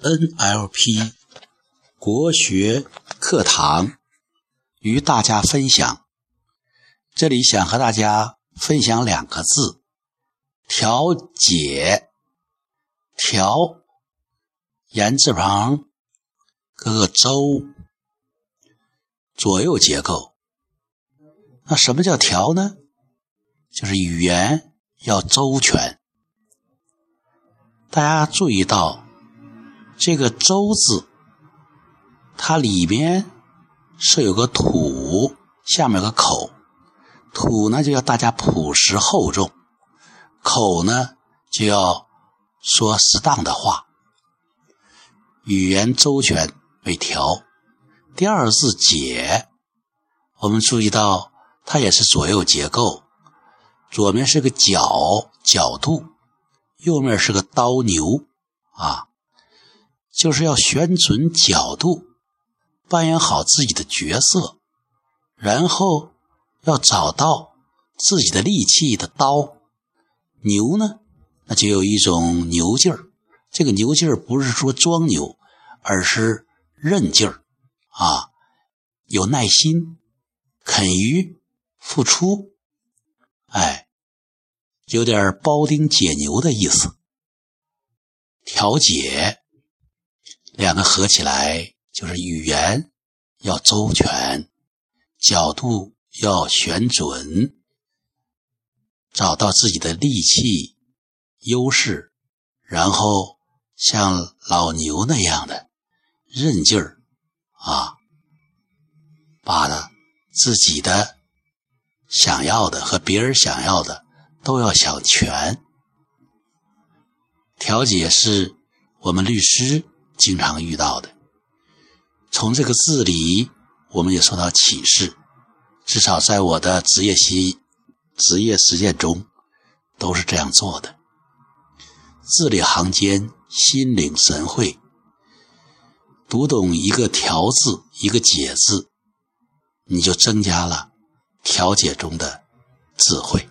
NLP 国学课堂与大家分享。这里想和大家分享两个字：调节。调，言字旁，各个周，左右结构。那什么叫调呢？就是语言要周全。大家注意到。这个“周”字，它里边是有个土，下面有个口。土呢，就要大家朴实厚重；口呢，就要说适当的话。语言周全为调。第二字“解”，我们注意到它也是左右结构，左面是个角角度，右面是个刀牛啊。就是要选准角度，扮演好自己的角色，然后要找到自己的利器的刀。牛呢，那就有一种牛劲儿。这个牛劲儿不是说装牛，而是韧劲儿啊，有耐心，肯于付出，哎，有点包丁解牛的意思。调解。两个合起来就是语言要周全，角度要选准，找到自己的利器优势，然后像老牛那样的韧劲儿啊，把的自己的想要的和别人想要的都要想全。调解是我们律师。经常遇到的，从这个字里，我们也受到启示。至少在我的职业习职业实践中，都是这样做的。字里行间，心领神会，读懂一个“调”字，一个“解”字，你就增加了调解中的智慧。